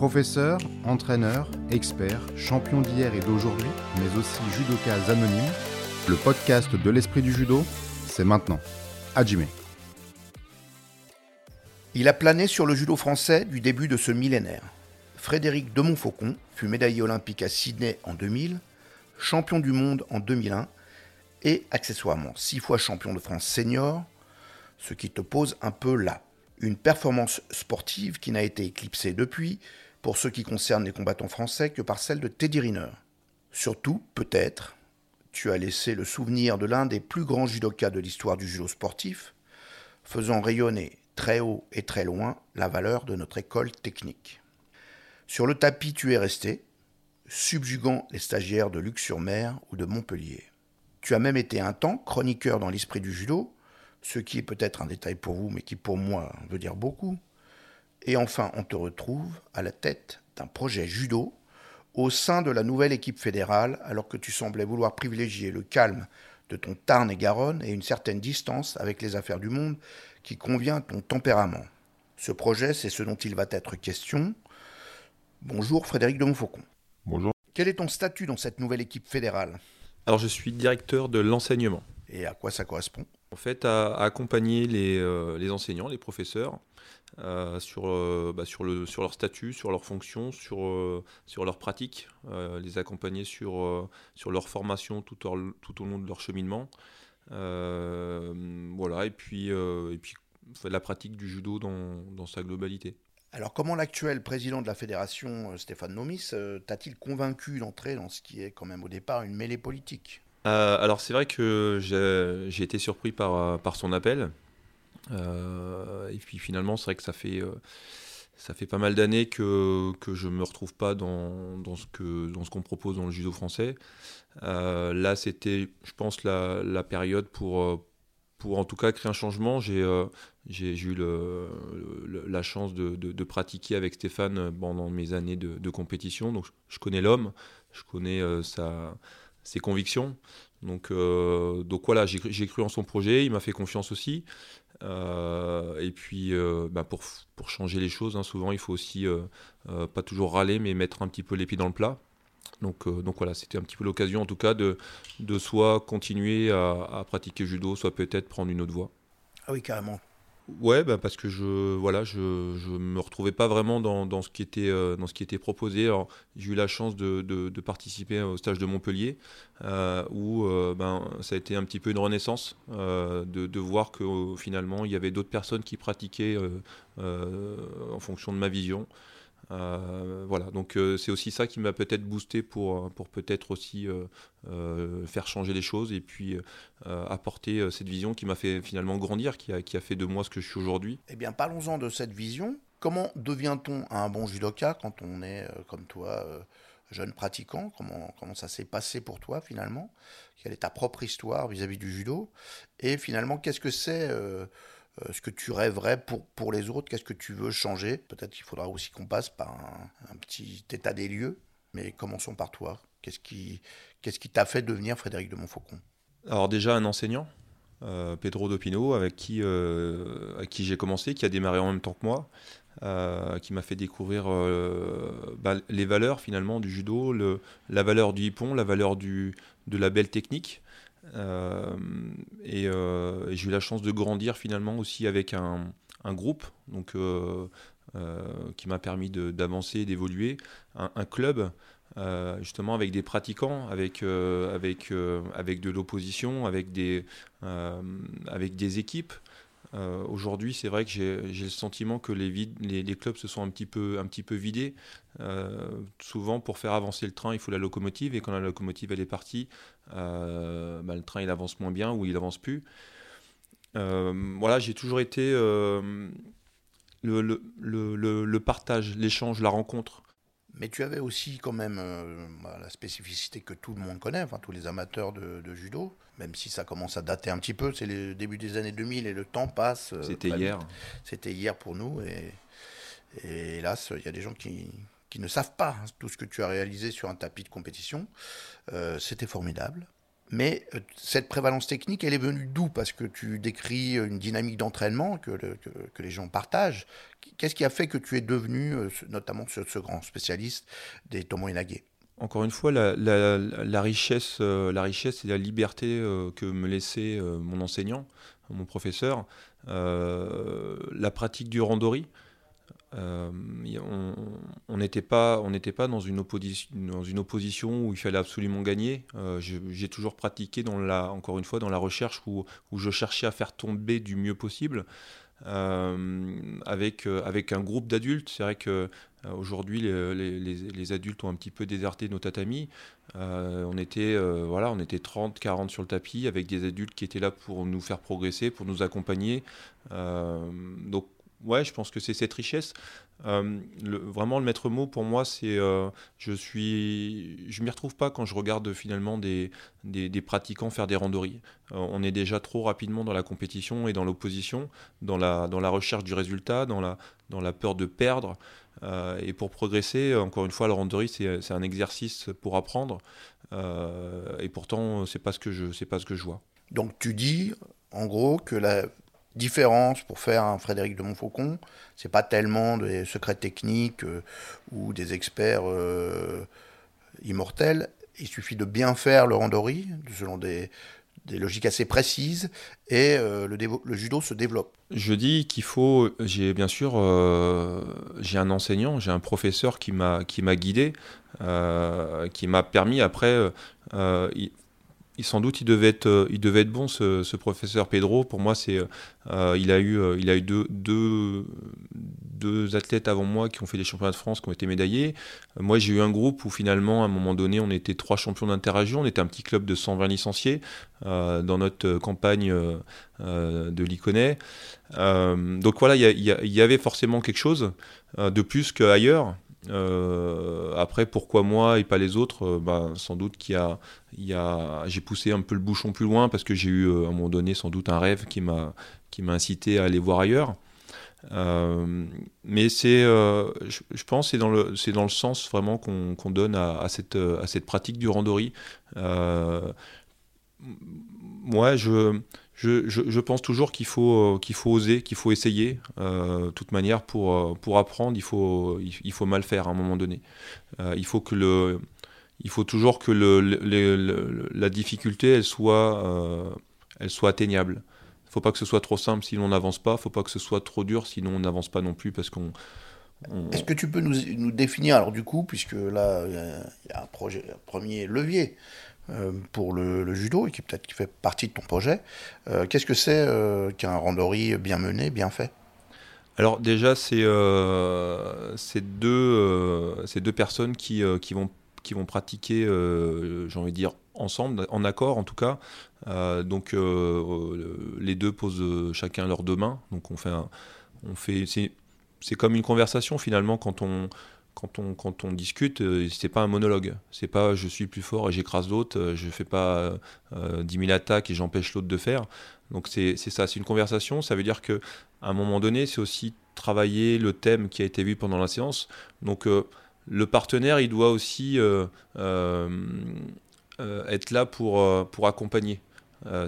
Professeur, entraîneur, expert, champion d'hier et d'aujourd'hui, mais aussi judoka anonyme, le podcast de l'esprit du judo, c'est maintenant. Hajime. Il a plané sur le judo français du début de ce millénaire. Frédéric de Montfaucon fut médaillé olympique à Sydney en 2000, champion du monde en 2001 et accessoirement six fois champion de France senior, ce qui te pose un peu là. Une performance sportive qui n'a été éclipsée depuis, pour ce qui concerne les combattants français, que par celle de Teddy Riner. Surtout, peut-être, tu as laissé le souvenir de l'un des plus grands judokas de l'histoire du judo sportif, faisant rayonner très haut et très loin la valeur de notre école technique. Sur le tapis, tu es resté, subjuguant les stagiaires de Luc-sur-Mer ou de Montpellier. Tu as même été un temps chroniqueur dans l'esprit du judo, ce qui est peut-être un détail pour vous, mais qui pour moi veut dire beaucoup. Et enfin, on te retrouve à la tête d'un projet judo au sein de la nouvelle équipe fédérale, alors que tu semblais vouloir privilégier le calme de ton Tarn et Garonne et une certaine distance avec les affaires du monde qui convient à ton tempérament. Ce projet, c'est ce dont il va être question. Bonjour Frédéric de Montfaucon. Bonjour. Quel est ton statut dans cette nouvelle équipe fédérale? Alors je suis directeur de l'enseignement. Et à quoi ça correspond? En fait, à, accompagner les, euh, les, enseignants, les professeurs, euh, sur, euh, bah, sur, le, sur leur statut, sur leurs fonctions, sur, euh, sur leurs pratiques, euh, les accompagner sur, sur leur formation tout au, tout au long de leur cheminement. voilà, et puis, et puis la pratique du judo dans, dans sa globalité. Alors comment l'actuel président de la fédération, Stéphane Nomis, t'a-t-il convaincu d'entrer dans ce qui est quand même au départ une mêlée politique? Alors c'est vrai que j'ai été surpris par, par son appel. Euh, et puis finalement c'est vrai que ça fait, euh, ça fait pas mal d'années que, que je me retrouve pas dans, dans ce qu'on qu'on propose dans le judo français. Euh, là c'était je pense la, la période pour pour en tout cas créer un changement. J'ai eu la chance de, de, pratiquer avec Stéphane pendant mes années de, compétition. Donc je connais l'homme, je connais sa, ses convictions. Donc, donc voilà, j'ai cru en son projet, il m'a fait confiance aussi. Et puis bah pour, pour, changer les choses, hein, souvent il faut aussi pas toujours râler, mais mettre un petit peu les pieds dans le plat. Donc, euh, donc voilà, c'était un petit peu l'occasion en tout cas de, de soit continuer à pratiquer judo, soit peut-être prendre une autre voie. Ah oui, carrément. Ouais, bah parce que je voilà, je, je me retrouvais pas vraiment dans, ce qui était euh, dans ce qui était proposé. J'ai eu la chance de, participer au stage de Montpellier, euh, où euh, ben ça a été un petit peu une renaissance euh, de, de voir que finalement il y avait d'autres personnes qui pratiquaient euh, en fonction de ma vision. Euh, voilà, donc euh, c'est aussi ça qui m'a peut-être boosté pour, pour peut-être aussi euh, faire changer les choses et puis apporter cette vision qui m'a fait finalement grandir, qui a, qui a fait de moi ce que je suis aujourd'hui. Eh bien, parlons-en de cette vision. Comment devient-on un bon judoka quand on est comme toi jeune pratiquant? Comment, comment ça s'est passé pour toi finalement? Quelle est ta propre histoire vis-à-vis -vis du judo? Et finalement, qu'est-ce que c'est euh, euh, ce que tu rêverais pour, pour les autres, qu'est-ce que tu veux changer? Peut-être qu'il faudra aussi qu'on passe par un, petit état des lieux, mais commençons par toi. Qu'est-ce qui t'a fait devenir Frédéric de Montfaucon? Alors déjà un enseignant, euh, Pedro Dopino, avec qui, euh, qui j'ai commencé, qui a démarré en même temps que moi, euh, qui m'a fait découvrir euh, bah, les valeurs finalement du judo, le, la valeur du hippon, la valeur du, de la belle technique. Euh, et, euh, et j'ai eu la chance de grandir finalement aussi avec un, groupe donc, euh, qui m'a permis d'avancer, d'évoluer, un, un, club justement avec des pratiquants, avec, avec, avec de l'opposition, avec, des avec des équipes. Euh, Aujourd'hui, c'est vrai que j'ai le sentiment que les, clubs se sont un petit peu, vidés. Euh, souvent, pour faire avancer le train, il faut la locomotive, et quand la locomotive elle est partie, euh, bah, le train il avance moins bien ou il avance plus. Voilà, j'ai toujours été le, partage, l'échange, la rencontre. Mais tu avais aussi quand même bah, la spécificité que tout le monde connaît, tous les amateurs de judo, même si ça commence à dater un petit peu, c'est le début des années 2000 et le temps passe. Euh, C'était hier. C'était hier pour nous et, et hélas, il y a des gens qui, qui, ne savent pas tout ce que tu as réalisé sur un tapis de compétition. Euh, C'était formidable. Mais euh, cette prévalence technique, elle est venue d'où? Parce que tu décris une dynamique d'entraînement que, que, les gens partagent. Qu'est-ce qui a fait que tu es devenu, euh, notamment ce, grand spécialiste des Tomo Inage encore une fois, la, richesse, euh, la richesse et la liberté que me laissait mon enseignant, mon professeur, la pratique du randori, euh, on n'était pas, on pas dans, une opposition, où il fallait absolument gagner. Euh, j'ai toujours pratiqué, dans la, encore une fois, dans la recherche où, je cherchais à faire tomber du mieux possible. Euh, avec, avec un groupe d'adultes. C'est vrai que aujourd'hui les, adultes ont un petit peu déserté nos tatamis. on était voilà, on était 30, 40 sur le tapis avec des adultes qui étaient là pour nous faire progresser, pour nous accompagner. donc ouais, je pense que c'est cette richesse. Euh, vraiment, le maître mot pour moi, c'est euh, je suis, je m'y retrouve pas quand je regarde finalement des, pratiquants faire des randonnées. Euh, on est déjà trop rapidement dans la compétition et dans l'opposition, dans la, recherche du résultat, dans la peur de perdre. Et pour progresser, encore une fois, la randonnée, c'est un exercice pour apprendre. et pourtant, c'est pas ce que je, pas ce que je vois. Donc tu dis, en gros, que la différence pour faire un Frédéric de Montfaucon. C'est pas tellement des secrets techniques euh, ou des experts euh, immortels. Il suffit de bien faire le randori selon des, des logiques assez précises et euh, le, le, judo se développe. Je dis qu'il faut, j'ai bien sûr, j'ai un enseignant, j'ai un professeur qui m'a qui m'a guidé, qui m'a permis après sans doute il devait être, euh, bon ce, professeur Pedro. Pour moi, c'est, euh, il a eu, euh, deux, athlètes avant moi qui ont fait des championnats de France, qui ont été médaillés. moi, j'ai eu un groupe où finalement, à un moment donné, on était trois champions d'interrégion. On était un petit club de 120 licenciés dans notre campagne de l'Iconet. donc voilà, il y, avait forcément quelque chose de plus qu'ailleurs. Euh, après, pourquoi moi et pas les autres euh, bah, Sans doute qu'il y a, j'ai poussé un peu le bouchon plus loin parce que j'ai eu euh, à un moment donné sans doute un rêve qui m'a, qui m'a incité à aller voir ailleurs. mais c'est, je, pense, c'est dans le, c'est dans le sens vraiment qu'on, donne à, à, cette, à cette pratique du randori. moi, je, je, pense toujours qu'il faut, euh, qu'il faut oser, qu'il faut essayer. Euh, de toute manière, pour, euh, pour apprendre, il faut, il, faut mal faire à un moment donné. il, faut que le, il faut toujours que le, la difficulté elle soit, elle soit atteignable. Il ne faut pas que ce soit trop simple sinon on n'avance pas. Il ne faut pas que ce soit trop dur sinon on n'avance pas non plus parce qu'on. Est-ce que tu peux nous, nous, définir, alors du coup, puisque là, il y a un, projet, un premier levier, pour le, judo et qui peut-être fait partie de ton projet. Euh, qu'est-ce que c'est euh, qu'un randori bien mené, bien fait? Alors déjà, c'est ces deux, deux personnes qui, qui, vont, qui vont pratiquer, j'ai envie de dire, ensemble, en accord en tout cas. donc les deux posent chacun leurs deux mains. Donc on fait, on fait c'est comme une conversation finalement quand on quand on, quand on discute, euh, c'est pas un monologue. C'est pas je suis plus fort et j'écrase l'autre, euh, je fais pas euh, 10 000 attaques et j'empêche l'autre de faire. Donc c'est ça, c'est une conversation. Ça veut dire que à un moment donné, c'est aussi travailler le thème qui a été vu pendant la séance. Donc euh, le partenaire, il doit aussi être là pour, pour accompagner.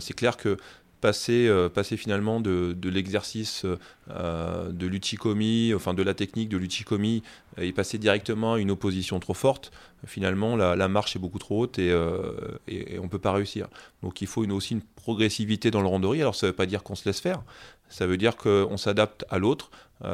c'est clair que passer, euh, passer finalement de, de l'exercice euh, de l'uchikomi, enfin de la technique de l'uchikomi, et passer directement à une opposition trop forte, finalement la, marche est beaucoup trop haute et, euh, et, on ne peut pas réussir. Donc il faut aussi une progressivité dans le randori. Alors ça ne veut pas dire qu'on se laisse faire, ça veut dire qu'on s'adapte à l'autre.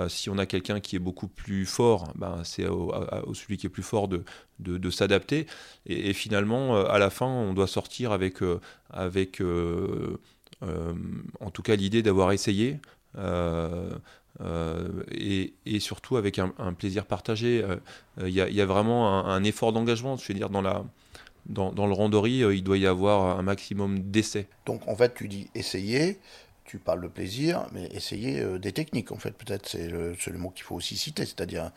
si on a quelqu'un qui est beaucoup plus fort, ben, c'est au, celui qui est plus fort de, de, s'adapter. Et, finalement, à la fin, on doit sortir avec, avec euh, en tout cas, l'idée d'avoir essayé. Euh, euh, et, surtout avec un, plaisir partagé. Il y, a vraiment un, effort d'engagement, je veux dire, dans, le randori, il doit y avoir un maximum d'essais. Donc en fait, tu dis essayer, tu parles de plaisir, mais essayer des techniques, en fait, peut-être, c'est le, mot qu'il faut aussi citer, c'est-à-dire,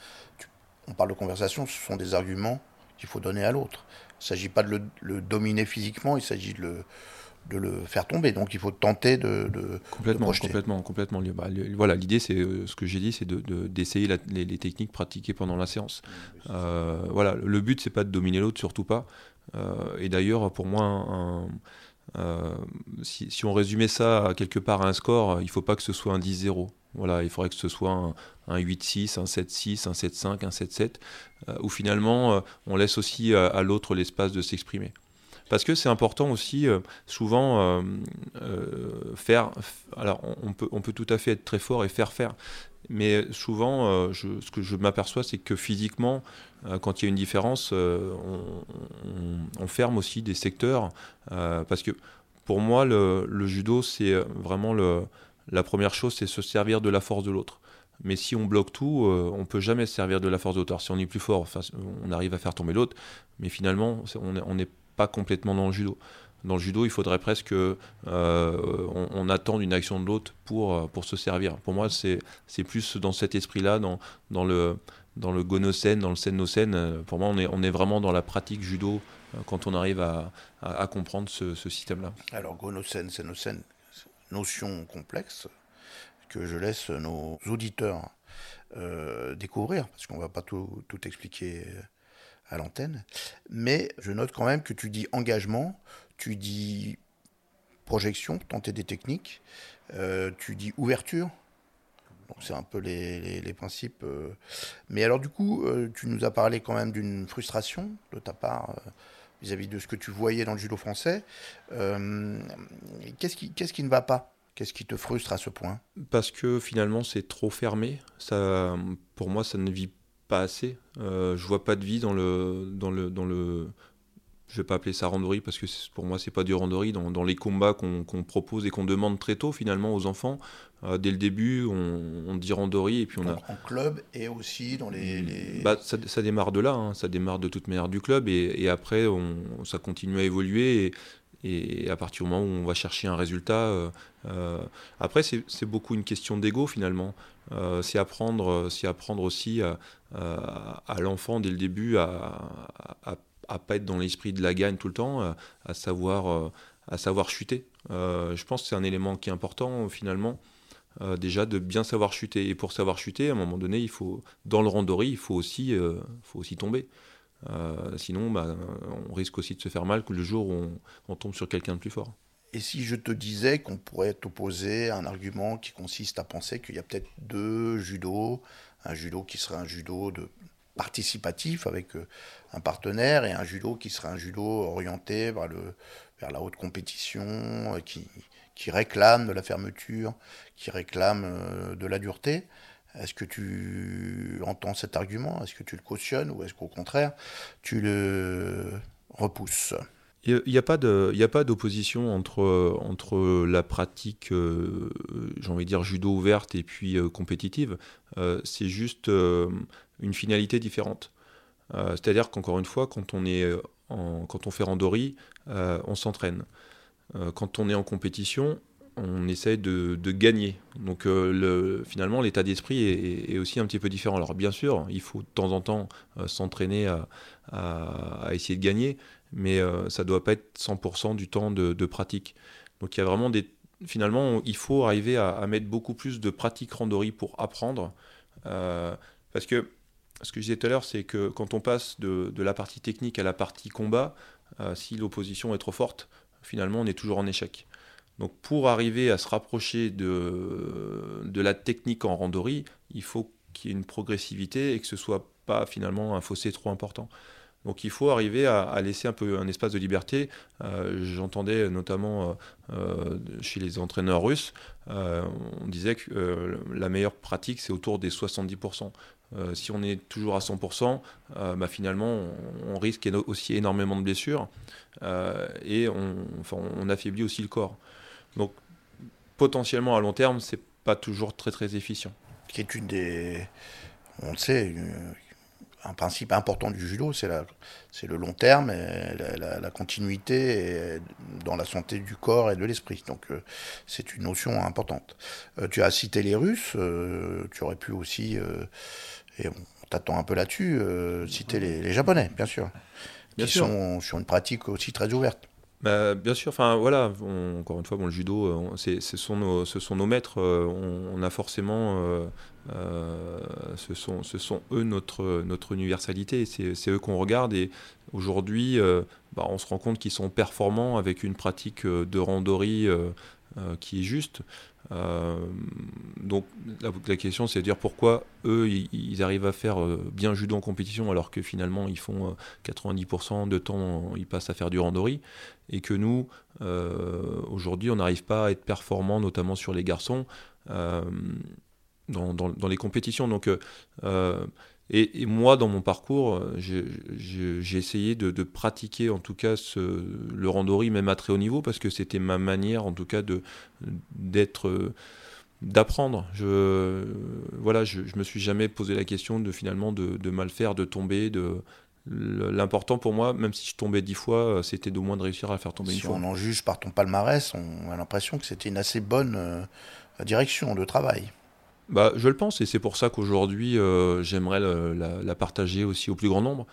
on parle de conversation, ce sont des arguments qu'il faut donner à l'autre. Il ne s'agit pas de le, dominer physiquement, il s'agit de le, de le faire tomber. Donc il faut tenter de, de complètement, complètement, complètement. Bah, voilà, l'idée, c'est euh, ce que j'ai dit, c'est d'essayer les, techniques pratiquées pendant la séance. Euh, voilà, le but, c'est pas de dominer l'autre, surtout pas. et d'ailleurs, pour moi, si, on résumait ça quelque part à un score, il ne faut pas que ce soit un 10-0. Voilà, il faudrait que ce soit un, un 8-6, un 7-6, un 7-5, un 7-7, où finalement on laisse aussi à l'autre l'espace de s'exprimer. Parce que c'est important aussi, euh, souvent, euh, euh, faire. Alors, on peut, on peut tout à fait être très fort et faire faire. Mais souvent, ce que je m'aperçois, c'est que physiquement, quand il y a une différence, on, ferme aussi des secteurs. parce que pour moi, le, judo, c'est vraiment la première chose, c'est se servir de la force de l'autre. Mais si on bloque tout, on peut jamais se servir de la force de l'autre. Si on est plus fort, on arrive à faire tomber l'autre, mais finalement, on n'est pas complètement dans le judo. Dans le judo, il faudrait presque euh, on, on, attende une action de l'autre pour, euh, pour se servir. Pour moi, c'est plus dans cet esprit-là, dans, dans, le, dans le gonocène, dans le sen Pour moi, on est, on est vraiment dans la pratique judo euh, quand on arrive à, à, comprendre ce, système-là. Alors, gonocène, senocène, notion complexe que je laisse nos auditeurs découvrir, parce qu'on ne va pas tout, tout expliquer à l'antenne. Mais je note quand même que tu dis engagement, tu dis projection, tenter des techniques, euh, tu dis ouverture. Donc c'est un peu les, principes. Euh. Mais alors du coup, euh, tu nous as parlé quand même d'une frustration de ta part vis-à-vis de ce que tu voyais dans le judo français. qu'est-ce qui, qu'est-ce qui ne va pas? Qu'est-ce qui te frustre à ce point? Parce que finalement c'est trop fermé. Ça, pour moi, ça ne vit pas assez. Euh, je vois pas de vie dans le, dans le, dans le, je vais pas appeler ça randori parce que pour moi c'est pas du randori dans, dans les combats qu'on propose et qu'on demande très tôt finalement aux enfants euh, dès le début on, dit randori et puis on a en club et aussi dans les, Bah, ça, ça, démarre de là hein. ça démarre de toute manière du club et, et après on, ça continue à évoluer et, et à partir du moment où on va chercher un résultat, euh, euh, après c'est beaucoup une question d'ego finalement. Euh, c'est apprendre, apprendre aussi à, l'enfant dès le début à, à, pas être dans l'esprit de la gagne tout le temps, à savoir, à savoir chuter. je pense que c'est un élément qui est important finalement. déjà de bien savoir chuter et pour savoir chuter à un moment donné il faut dans le randori il faut aussi faut aussi tomber euh, sinon, bah, on risque aussi de se faire mal que le jour où on, tombe sur quelqu'un de plus fort. Et si je te disais qu'on pourrait t'opposer un argument qui consiste à penser qu'il y a peut-être deux judo, un judo qui serait un judo participatif avec euh, un partenaire et un judo qui serait un judo orienté vers, la haute compétition, euh, qui réclame de la fermeture, qui réclame de la dureté. Est-ce que tu entends cet argument? Est-ce que tu le cautionnes ou est-ce qu'au contraire, tu le repousses? Il n'y a, pas d'opposition entre, la pratique, euh, j'ai envie de dire, judo ouverte et puis euh, compétitive. Euh, c'est juste une finalité différente. C'est-à-dire qu'encore une fois, quand on, quand on fait randori, on s'entraîne. quand on est en compétition, on essaie de, gagner. Donc euh, finalement, l'état d'esprit est, aussi un petit peu différent. Alors bien sûr, il faut de temps en temps euh, s'entraîner à, essayer de gagner, mais euh, ça ne doit pas être 100% du temps de, pratique. Donc il y a vraiment des... Finalement, il faut arriver à, mettre beaucoup plus de pratique randori pour apprendre. parce que ce que je disais tout à l'heure, c'est que quand on passe de, la partie technique à la partie combat, si l'opposition est trop forte, finalement, on est toujours en échec. Donc pour arriver à se rapprocher de, de la technique en randori, il faut qu'il y ait une progressivité et que ce soit pas finalement un fossé trop important. Donc il faut arriver à, laisser un peu un espace de liberté. Euh, j'entendais notamment euh, euh, chez les entraîneurs russes, on disait que la meilleure pratique c'est autour des 70%. si on est toujours à 100%, bah, finalement on, risque aussi énormément de blessures et on affaiblit aussi le corps. Donc potentiellement à long terme, c'est pas toujours très très efficient. Qui est une des, on le sait, un principe important du judo, c'est c'est le long terme et la, continuité dans la santé du corps et de l'esprit. Donc euh, c'est une notion importante. Euh, tu as cité les Russes, euh, tu aurais pu aussi, et on t'attend un peu là-dessus, citer les, Japonais, bien sûr, qui sont sur une pratique aussi très ouverte. Bah, bien sûr, enfin voilà, encore une fois, bon, le judo, c'est, ce, sont nos, ce sont nos maîtres. on, a forcément, ce, sont, ce sont eux notre, notre universalité. C'est, c'est eux qu'on regarde et aujourd'hui, bah, on se rend compte qu'ils sont performants avec une pratique de randori qui est juste. Euh, donc la, question c'est de dire pourquoi eux ils, arrivent à faire euh, bien judo en compétition alors que finalement ils font 90% euh, de temps ils passent à faire du randori et que nous aujourd'hui on n'arrive pas à être performant notamment sur les garçons dans, dans, les compétitions. Donc et, moi, dans mon parcours, euh, j'ai essayé de, pratiquer en tout cas ce, le randori même à très haut niveau parce que c'était ma manière en tout cas d'être euh, d'apprendre. Je voilà, je, je me suis jamais posé la question de finalement de, mal faire, de tomber, de L'important pour moi, même si je tombais dix fois, euh, c'était de moins de réussir à faire tomber une fois. Si on en juge par ton palmarès, on a l'impression que c'était une assez bonne direction de travail. Bah, je le pense, et c'est pour ça qu'aujourd'hui, euh, j'aimerais la, partager aussi au plus grand nombre.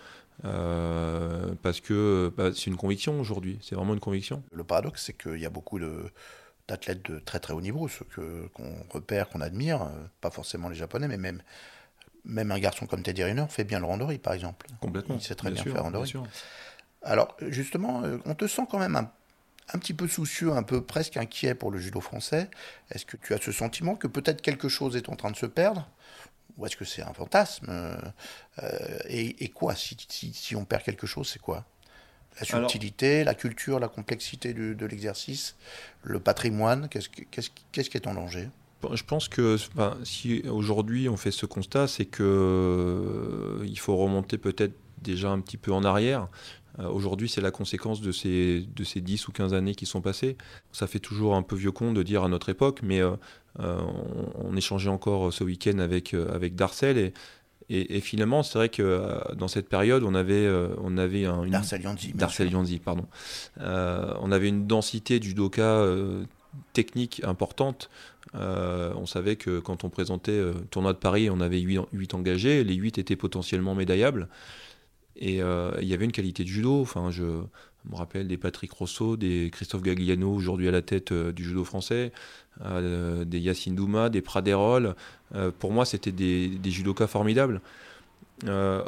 Euh, parce que bah, c'est une conviction aujourd'hui, c'est vraiment une conviction. Le paradoxe, c'est qu'il y a beaucoup d'athlètes de très très haut niveau, ceux qu'on repère, qu'on admire, euh, pas forcément les Japonais, mais même, même un garçon comme Teddy Riner fait bien le randori, par exemple. Complètement. Il sait très bien, faire randori. Alors, justement, on te sent quand même un un petit peu soucieux, un peu presque inquiet pour le judo français. Est-ce que tu as ce sentiment que peut-être quelque chose est en train de se perdre? Ou est-ce que c'est un fantasme? Euh, et, quoi si, on perd quelque chose, c'est quoi? La subtilité, la culture, la complexité de, l'exercice, le patrimoine, qu'est-ce, qui est en danger? Je pense que si aujourd'hui on fait ce constat, c'est que euh, il faut remonter peut-être déjà un petit peu en arrière. Euh, aujourd'hui, c'est la conséquence de ces, de ces 10 ou 15 années qui sont passées. Ça fait toujours un peu vieux con de dire à notre époque, mais euh, euh, on, échangeait encore ce week-end avec, avec Darcel et, et, finalement, c'est vrai que dans cette période, on avait, on avait un, une... Darcel Yanzi. pardon. on avait une densité du doka technique importante. on savait que quand on présentait le tournoi de Paris, on avait 8, 8 engagés, les 8 étaient potentiellement médaillables. Et euh, il y avait une qualité de judo. Enfin, je me rappelle des Patrick Rousseau, des Christophe Gagliano, aujourd'hui à la tête euh, du judo français, euh, des Yacine Douma, des Praderol. pour moi, c'était des, des, judokas formidables.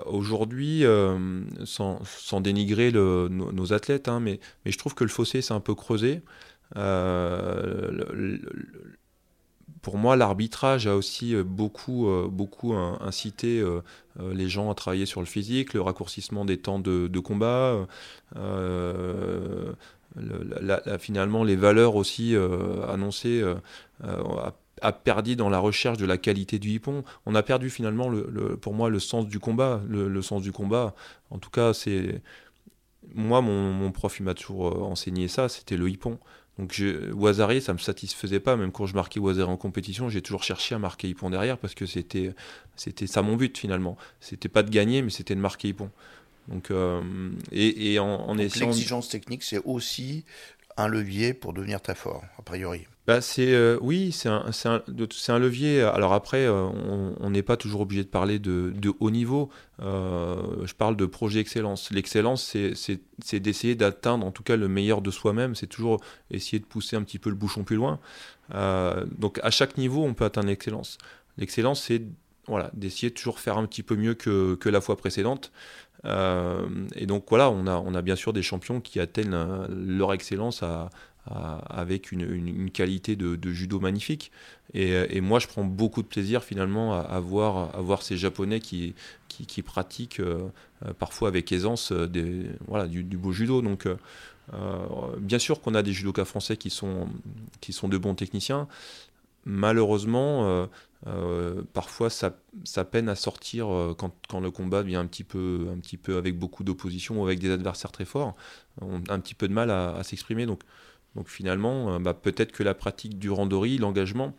aujourd'hui, sans, dénigrer nos, athlètes, hein, mais, je trouve que le fossé s'est un peu creusé. Pour moi, l'arbitrage a aussi euh, beaucoup, euh, beaucoup incité euh, les gens à travailler sur le physique, le raccourcissement des temps de, combat, finalement les valeurs aussi annoncées a, perdu dans la recherche de la qualité du hippon. On a perdu finalement, le, pour moi, le sens du combat. Le, sens du combat, en tout cas, c'est moi, mon, mon prof, il m'a toujours enseigné ça, c'était le hippon. Donc je, Wazari, ça me satisfaisait pas, même quand je marquais Wazari en compétition, j'ai toujours cherché à marquer Hippon derrière parce que c'était c'était ça mon but finalement. C'était pas de gagner, mais c'était de marquer Hippon. Donc euh, et, en, en essayant l'exigence technique, c'est aussi un levier pour devenir très fort, a priori. Bah euh, oui, c'est un, un, un, levier. Alors après, euh, on n'est pas toujours obligé de parler de, de haut niveau. Euh, je parle de projet excellence. L'excellence, c'est d'essayer d'atteindre en tout cas le meilleur de soi-même. C'est toujours essayer de pousser un petit peu le bouchon plus loin. donc à chaque niveau, on peut atteindre l'excellence. L'excellence, c'est voilà, d'essayer de toujours faire un petit peu mieux que, que la fois précédente. et donc voilà, on a, on a bien sûr des champions qui atteignent leur excellence à, avec une, qualité de, judo magnifique. Et, moi, je prends beaucoup de plaisir finalement à, voir, ces Japonais qui, pratiquent euh, euh, parfois avec aisance euh, du, beau judo. Donc, bien sûr qu'on a des judokas français qui sont, qui sont de bons techniciens. Malheureusement, parfois ça, peine à sortir quand, le combat vient un petit peu, un petit peu avec beaucoup d'opposition ou avec des adversaires très forts. On a un petit peu de mal à, à s'exprimer. Donc, donc finalement, euh, bah, peut-être que la pratique du randori, l'engagement,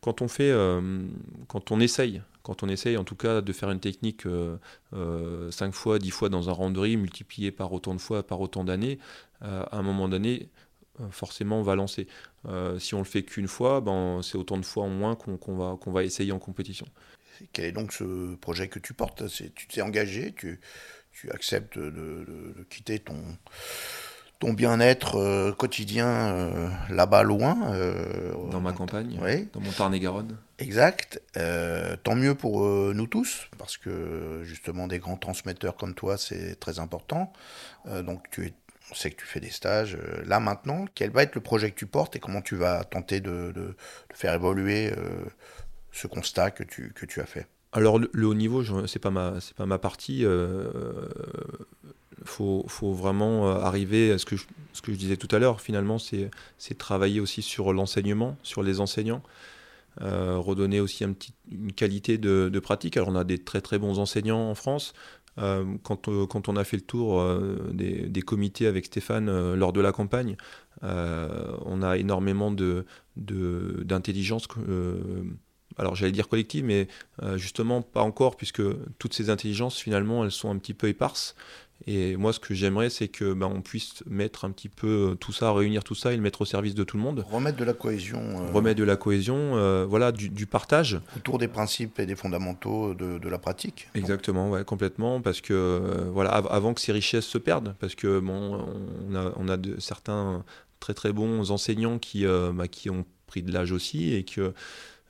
quand on fait, euh, quand on essaye, quand on essaye en tout cas de faire une technique euh, 5 fois, 10 fois dans un randori, multiplié par autant de fois, par autant d'années, à un moment donné, forcément on va lancer. si on le fait qu'une fois, ben, c'est autant de fois en moins qu'on va, va essayer en compétition. Quel est donc ce projet que tu portes? Tu t'es engagé, tu acceptes de, quitter ton, ton bien-être euh, quotidien euh, là-bas loin. dans ma campagne, dans mon Tarn-et-Garonne. Exact. tant mieux pour nous tous, parce que justement des grands transmetteurs comme toi, c'est très important. donc tu es on sait que tu fais des stages. Là maintenant, quel va être le projet que tu portes et comment tu vas tenter de, de faire évoluer ce constat que tu, que tu as fait? Alors le, haut niveau, c'est pas ma c'est pas ma partie. Euh, faut, faut, vraiment euh, arriver à ce que je, disais tout à l'heure. Finalement, c'est travailler aussi sur l'enseignement, sur les enseignants, euh, redonner aussi une qualité de, pratique. Alors on a des très très bons enseignants en France. quand, quand, on a fait le tour des, comités avec Stéphane lors de la campagne, on a énormément d'intelligence alors j'allais dire collective, mais euh, justement pas encore, puisque toutes ces intelligences, finalement, elles sont un petit peu éparses. Et moi, ce que j'aimerais, c'est que ben, on puisse mettre un petit peu euh, tout ça, réunir tout ça et le mettre au service de tout le monde. Remettre de la cohésion. Euh, Remettre de la cohésion, voilà, du, partage. Autour des principes et des fondamentaux de, la pratique. Exactement, ouais, complètement, parce que voilà, avant que ces richesses se perdent, parce que bon, on a, on a de, certains très très bons enseignants qui, bah, qui ont pris de l'âge aussi et que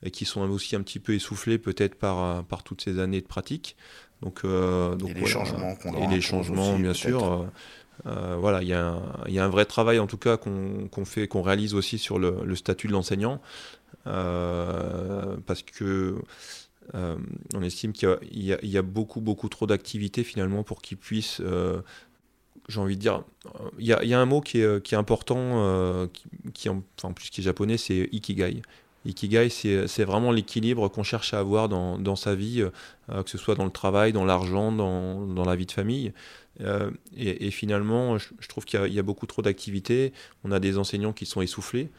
et qui sont aussi un petit peu essoufflés peut-être par, euh, par toutes ces années de pratique. Donc, euh, donc et les changements qu'on Et les changements, bien sûr. Euh, voilà, il y, a un, y, a un vrai travail en tout cas qu'on fait, qu'on réalise aussi sur le, statut de l'enseignant, parce que on estime qu'il y, y, a beaucoup beaucoup trop d'activités finalement pour qu'ils puissent j'ai envie de dire, il y, y, a un mot qui est, qui est important, qui, qui, en, plus qui est japonais, c'est ikigai. Ikigai, c'est vraiment l'équilibre qu'on cherche à avoir dans, sa vie, euh, que ce soit dans le travail, dans l'argent, dans, la vie de famille. Euh, et, finalement, je, trouve qu'il y, a beaucoup trop d'activités. On a des enseignants qui sont essoufflés,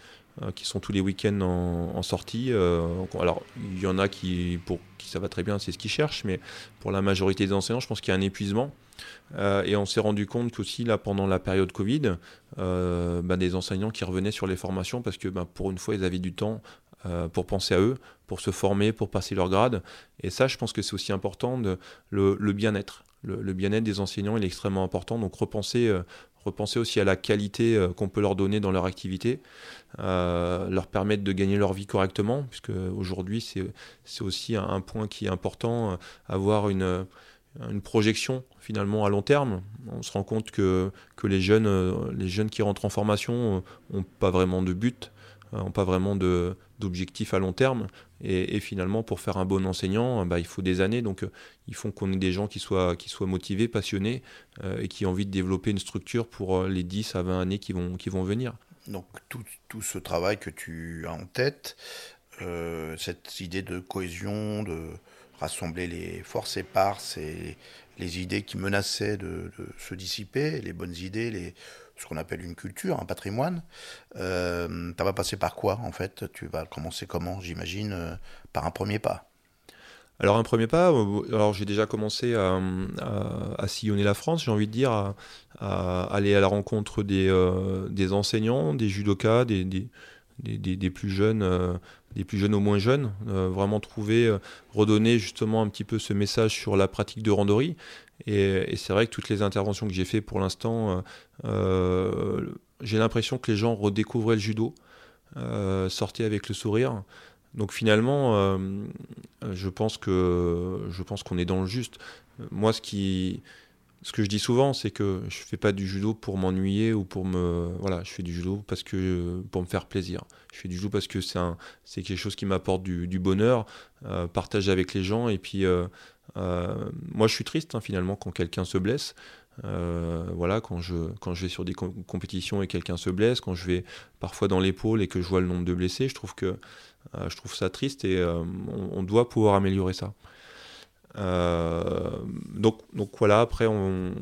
euh, qui sont tous les week-ends en, sortie. alors, il y en a qui, pour qui ça va très bien, c'est ce qu'ils cherchent, mais pour la majorité des enseignants, je pense qu'il y a un épuisement. et on s'est rendu compte qu'aussi, là, pendant la période Covid, bah, des enseignants qui revenaient sur les formations parce que bah, pour une fois, ils avaient du temps euh, pour penser à eux, pour se former, pour passer leur grade. Et ça, je pense que c'est aussi important, le, bien-être. Le, bien-être des enseignants, il est extrêmement important. Donc repenser, euh, repenser aussi à la qualité euh, qu'on peut leur donner dans leur activité, leur permettre de gagner leur vie correctement, puisque aujourd'hui, c'est aussi un, point qui est important, avoir une projection finalement à long terme. On se rend compte que, que les, jeunes, les jeunes qui rentrent en formation n'ont pas vraiment de but, n'ont pas vraiment de, d'objectifs à long terme. Et, finalement, pour faire un bon enseignant, bah, il faut des années. Donc, euh, il faut qu'on ait des gens qui soient, qui soient motivés, passionnés euh, et qui aient envie de développer une structure pour euh, les 10 à 20 années qui vont, qui vont venir. Donc, tout, tout ce travail que tu as en tête, cette idée de cohésion, de rassembler les forces éparses et les idées qui menaçaient de, de se dissiper, les bonnes idées, les ce qu'on appelle une culture, un patrimoine. Euh, ça va passer par quoi en fait? Tu vas commencer comment J'imagine euh, par un premier pas? Alors un premier pas, euh, alors j'ai déjà commencé à, sillonner la France, j'ai envie de dire, à, aller à la rencontre des, des enseignants, des judokas, des, des, des, plus jeunes, des plus jeunes au moins jeunes, vraiment trouver, redonner justement un petit peu ce message sur la pratique de randonnerie. Et, c'est vrai que toutes les interventions que j'ai fait pour l'instant, euh, euh, j'ai l'impression que les gens redécouvraient le judo, euh, sortaient avec le sourire. Donc finalement, je pense je pense qu'on est dans le juste. Moi, ce qui ce que je dis souvent, c'est que je fais pas du judo pour m'ennuyer ou pour me voilà, je fais du judo parce que pour me faire plaisir. Je fais du judo parce que c'est un c'est quelque chose qui m'apporte du, bonheur, partager avec les gens et puis euh, moi, je suis triste hein, finalement quand quelqu'un se blesse. Euh, voilà, quand je, quand je vais sur des compétitions et quelqu'un se blesse, quand je vais parfois dans l'épaule et que je vois le nombre de blessés, je trouve, que, euh, je trouve ça triste et on, doit pouvoir améliorer ça. Donc, donc voilà, après on,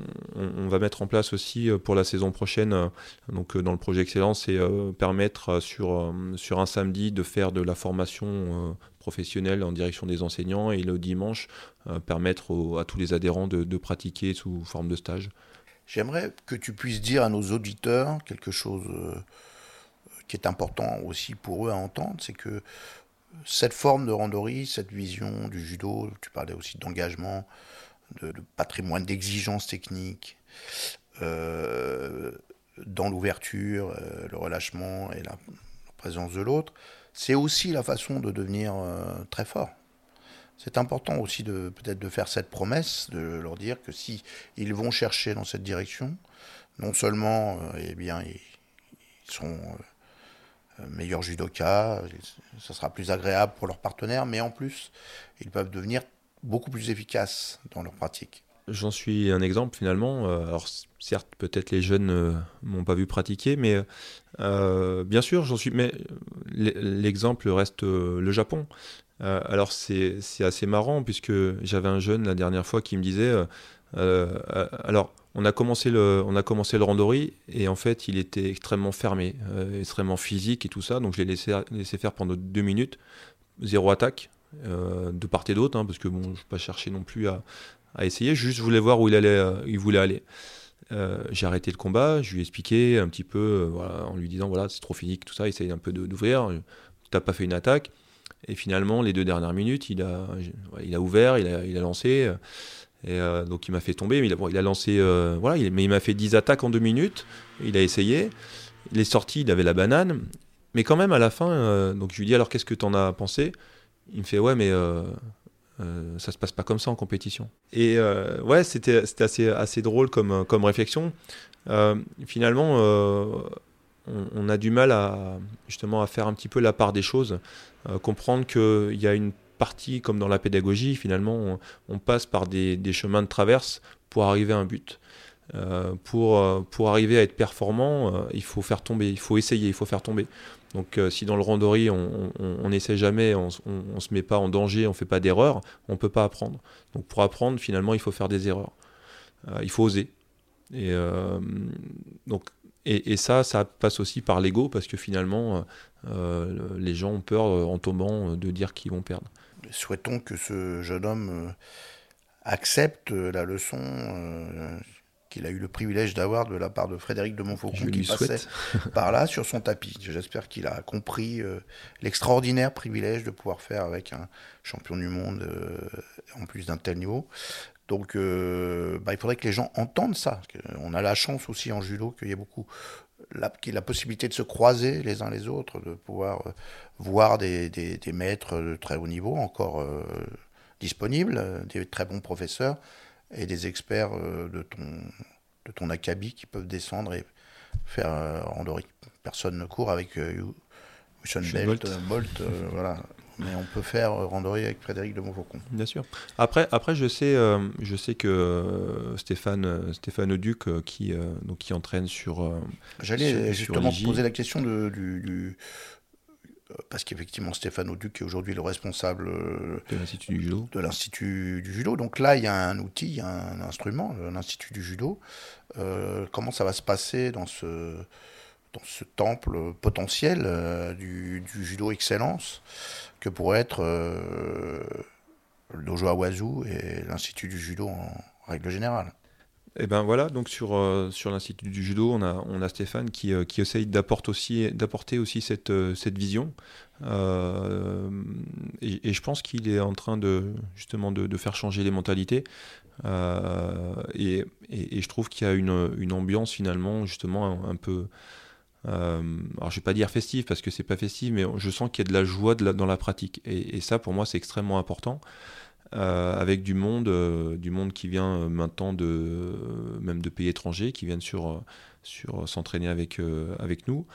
va mettre en place aussi pour la saison prochaine, donc dans le projet Excellence, c'est permettre sur, sur un samedi de faire de la formation professionnel en direction des enseignants et le dimanche euh, permettre à tous les adhérents de, pratiquer sous forme de stage. J'aimerais que tu puisses dire à nos auditeurs quelque chose euh, qui est important aussi pour eux à entendre, c'est que cette forme de randonnerie, cette vision du judo, tu parlais aussi d'engagement, de, patrimoine, d'exigence technique, euh, dans l'ouverture, le relâchement et la présence de l'autre, c'est aussi la façon de devenir très fort. C'est important aussi de peut-être de faire cette promesse, de leur dire que si ils vont chercher dans cette direction, non seulement eh bien ils, sont meilleurs judokas, ça sera plus agréable pour leurs partenaires, mais en plus ils peuvent devenir beaucoup plus efficaces dans leur pratique. J'en suis un exemple finalement. Euh, alors certes, peut-être les jeunes ne euh, m'ont pas vu pratiquer, mais euh, bien sûr, j'en suis. Mais l'exemple reste le Japon. alors c'est assez marrant puisque j'avais un jeune la dernière fois qui me disait. alors on a commencé le on a commencé le randori et en fait il était extrêmement fermé, extrêmement physique et tout ça. Donc je l'ai laissé laissé faire pendant deux minutes, zéro attaque. De part et d'autre, hein, parce que bon, je ne vais pas chercher non plus à, essayer. Juste, je voulais voir où il, allait, euh, il voulait aller. Euh, j'ai arrêté le combat, je lui ai expliqué un petit peu, euh, voilà, en lui disant voilà, c'est trop physique, tout ça, essaye un peu d'ouvrir. Tu n'as pas fait une attaque. Et finalement, les deux dernières minutes, il a, il a ouvert, il a, il a lancé. Et donc il m'a fait tomber, mais il a, il a lancé, voilà, il, mais il m'a fait 10 attaques en deux minutes. Il a essayé. Il est sorti, il avait la banane. Mais quand même, à la fin, donc je lui dis alors qu'est-ce que tu en as pensé? Il me fait ouais, mais euh, ça se passe pas comme ça en compétition. Et euh, ouais, c'était assez, assez drôle comme, comme réflexion. Euh, finalement, on, a du mal à justement à faire un petit peu la part des choses, comprendre qu'il y a une partie, comme dans la pédagogie, finalement, on, passe par des, des, chemins de traverse pour arriver à un but. Pour, pour arriver à être performant, il faut faire tomber, il faut essayer, il faut faire tomber. Donc euh, si dans le randori, on n'essaie jamais, on ne se met pas en danger, on ne fait pas d'erreur, on ne peut pas apprendre. Donc pour apprendre, finalement, il faut faire des erreurs. Euh, il faut oser. Et, euh, donc, et, ça, ça passe aussi par l'ego, parce que finalement, les gens ont peur en tombant de dire qu'ils vont perdre. Souhaitons que ce jeune homme accepte la leçon qu'il a eu le privilège d'avoir de la part de Frédéric de Montfaucon qui passait par là sur son tapis. J'espère qu'il a compris euh, l'extraordinaire privilège de pouvoir faire avec un champion du monde euh, en plus d'un tel niveau. Donc euh, bah, il faudrait que les gens entendent ça. On a la chance aussi en judo qu'il y ait beaucoup la, la possibilité de se croiser les uns les autres, de pouvoir voir des, des, des, maîtres de très haut niveau encore disponibles, des très bons professeurs et des experts euh, de ton, de ton acabit qui peuvent descendre et faire euh, randori. Personne ne court avec euh, Usain Bolt, Bolt voilà. Mais on peut faire randori avec Frédéric de Montfaucon. Bien sûr. Après, après je, sais, je sais que Stéphane, Stéphane Auduc, qui, donc, qui entraîne sur. J'allais justement poser la question de, du parce qu'effectivement Stéphane Auduc est aujourd'hui le responsable euh, de l'Institut du judo. De l'Institut du judo. Donc là, il y a un outil, un instrument, l'Institut du judo. Euh, comment ça va se passer dans ce, dans ce temple potentiel euh, du, judo excellence que pourrait être le dojo Awazu et l'Institut du judo en règle générale? Et eh ben voilà, donc sur, euh, sur l'Institut du judo, on a, Stéphane qui, euh, qui essaye d'apporter aussi, euh, cette vision. Et, je pense qu'il est en train de justement de, faire changer les mentalités. Et, je trouve qu'il y a une, ambiance finalement justement un, peu. alors je vais pas dire festive parce que c'est pas festif, mais je sens qu'il y a de la joie dans la pratique. Et, ça pour moi c'est extrêmement important. Euh, avec du monde, euh, du monde qui vient euh, maintenant de même de pays étrangers, qui viennent sur, sur s'entraîner avec, avec nous.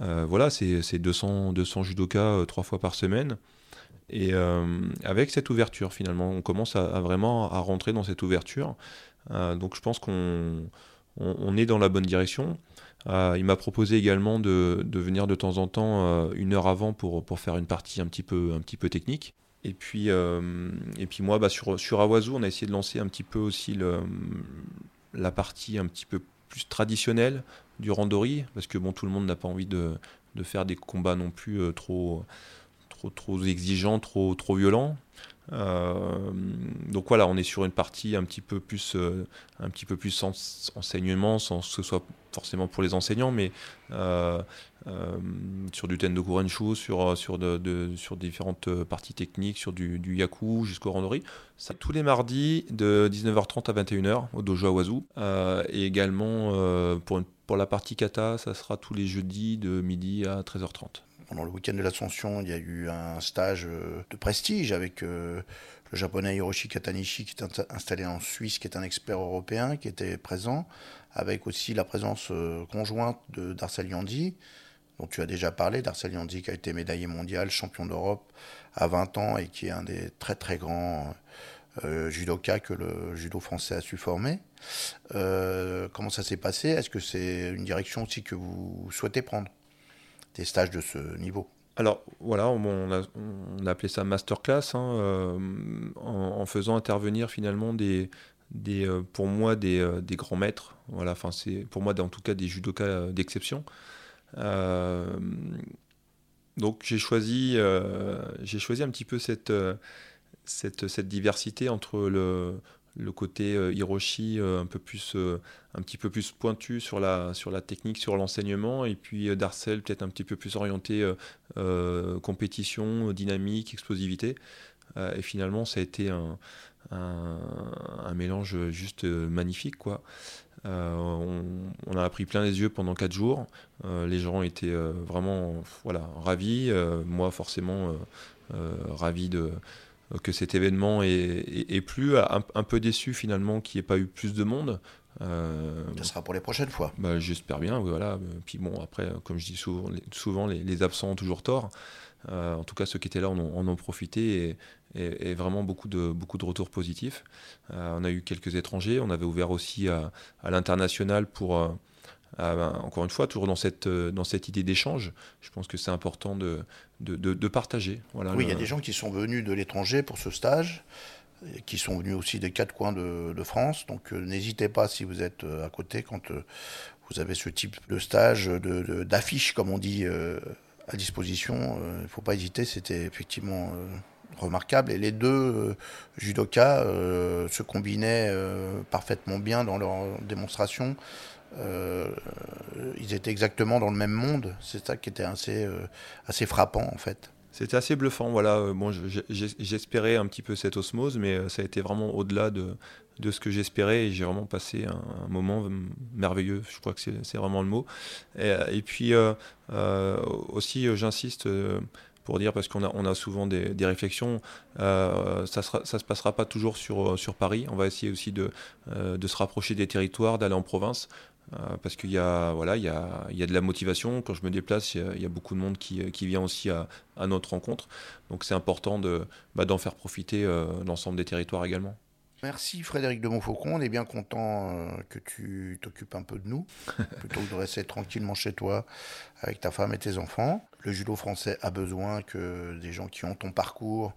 voilà, c'est 200, 200 judokas trois fois par semaine. Et avec cette ouverture, finalement, on commence à, vraiment à rentrer dans cette ouverture. donc je pense qu'on on, est dans la bonne direction. il m'a proposé également de, de, venir de temps en temps une heure avant pour, pour faire une partie un petit peu, un petit peu technique. Et puis, euh, et puis moi, bah, sur, sur Awazu, on a essayé de lancer un petit peu aussi la partie un petit peu plus traditionnelle du randori, parce que bon, tout le monde n'a pas envie de, de, faire des combats non plus euh, trop, trop, trop exigeants, trop, trop violents. donc voilà, on est sur une partie un petit peu plus, un petit peu plus enseignement, sans que ce soit forcément pour les enseignants, mais sur du Tendo Kurenshu, sur, sur, de, sur différentes parties techniques, sur du, du Yaku jusqu'au Randori. Tous les mardis de 19h30 à 21h au dojo Awazu. et également pour, pour la partie kata, ça sera tous les jeudis de midi à 13h30 pendant le week-end de l'Ascension, il y a eu un stage euh, de prestige avec euh, le japonais Hiroshi Katanishi qui est installé en Suisse, qui est un expert européen, qui était présent, avec aussi la présence euh, conjointe de Darcel Yandi, dont tu as déjà parlé. Darcel Yandi qui a été médaillé mondial, champion d'Europe à 20 ans et qui est un des très très grands judokas que le judo français a su former. comment ça s'est passé? Est-ce que c'est une direction aussi que vous souhaitez prendre? Des stages de ce niveau? Alors voilà, on, a, on a, appelé ça masterclass, hein, euh, en, faisant intervenir finalement des, euh, pour moi des, euh, des, grands maîtres. Voilà, enfin c'est pour moi en tout cas des judokas d'exception. donc j'ai choisi, j'ai choisi un petit peu cette, cette, diversité entre le, côté euh, Hiroshi euh, un peu plus euh, un petit peu plus pointu sur la sur la technique sur l'enseignement et puis Darcel peut-être un petit peu plus orienté compétition dynamique explosivité et finalement ça a été un, un, mélange juste magnifique quoi on, a appris plein les yeux pendant quatre jours les gens étaient vraiment voilà ravis moi forcément ravi de que cet événement est, plus, un, peu déçu finalement qu'il n'y ait pas eu plus de monde. Euh, ça sera pour les prochaines fois. Bah, J'espère bien, voilà. Puis bon, après, comme je dis souvent, souvent les, absents ont toujours tort. Euh, en tout cas, ceux qui étaient là en ont, profité et, et, vraiment beaucoup de, beaucoup de retours positifs. Euh, on a eu quelques étrangers, on avait ouvert aussi à, à l'international pour ah ben, encore une fois, toujours dans cette, euh, dans cette idée d'échange, je pense que c'est important de, de, de, partager. Voilà, oui, il y a des gens qui sont venus de l'étranger pour ce stage, qui sont venus aussi des quatre coins de, de France. Donc euh, n'hésitez pas si vous êtes euh, à côté quand vous avez ce type de stage, d'affiche, comme on dit, à disposition. Il ne faut pas hésiter, c'était effectivement remarquable. Et les deux judokas se combinaient parfaitement bien dans leur démonstration. Euh, ils étaient exactement dans le même monde. C'est ça qui était assez, euh, assez frappant en fait. C'était assez bluffant, voilà. Euh, bon, j'espérais un petit peu cette osmose, mais ça a été vraiment au-delà de, de ce que j'espérais et j'ai vraiment passé un, moment merveilleux. Je crois que c'est vraiment le mot. Et, puis aussi, j'insiste pour dire, parce qu'on a, souvent des, réflexions, ça ne se passera pas toujours sur, sur Paris. On va essayer aussi de, de se rapprocher des territoires, d'aller en province. Euh, parce qu'il y a y a, de la motivation quand je me déplace il y a, beaucoup de monde qui, vient aussi à, notre rencontre donc c'est important bah, d'en faire profiter euh, l'ensemble des territoires également Merci Frédéric de Montfaucon, on est bien content euh, que tu t'occupes un peu de nous, plutôt que de rester tranquillement chez toi avec ta femme et tes enfants. Le judo français a besoin que des gens qui ont ton parcours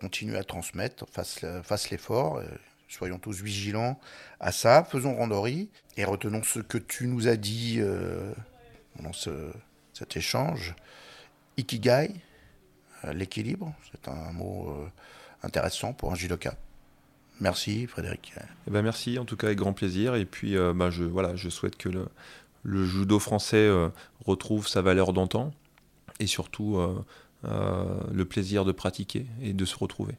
continuent à transmettre, fassent, fassent l'effort. Soyons tous vigilants à ça. Faisons randori et retenons ce que tu nous as dit euh, dans cet échange. Ikigai, euh, l'équilibre, c'est un mot euh, intéressant pour un judoka. Merci Frédéric. Eh ben merci en tout cas avec grand plaisir et puis bah, je, voilà, je souhaite que le, le judo français retrouve sa valeur d'antan et surtout le plaisir de pratiquer et de se retrouver.